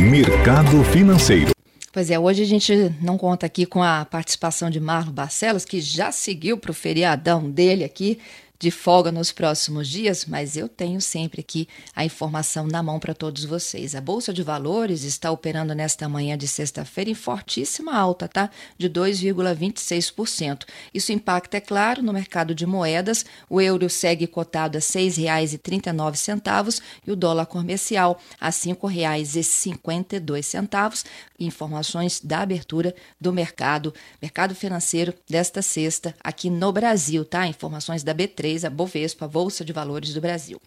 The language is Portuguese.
Mercado Financeiro. Pois é, hoje a gente não conta aqui com a participação de Marlon Barcelos, que já seguiu para o feriadão dele aqui de folga nos próximos dias, mas eu tenho sempre aqui a informação na mão para todos vocês. A Bolsa de Valores está operando nesta manhã de sexta-feira em fortíssima alta, tá? De 2,26%. Isso impacta, é claro, no mercado de moedas. O euro segue cotado a R$ 6,39 e o dólar comercial a R$ 5,52. Informações da abertura do mercado, mercado financeiro desta sexta aqui no Brasil, tá? Informações da B3 a Bovespa, a Bolsa de Valores do Brasil.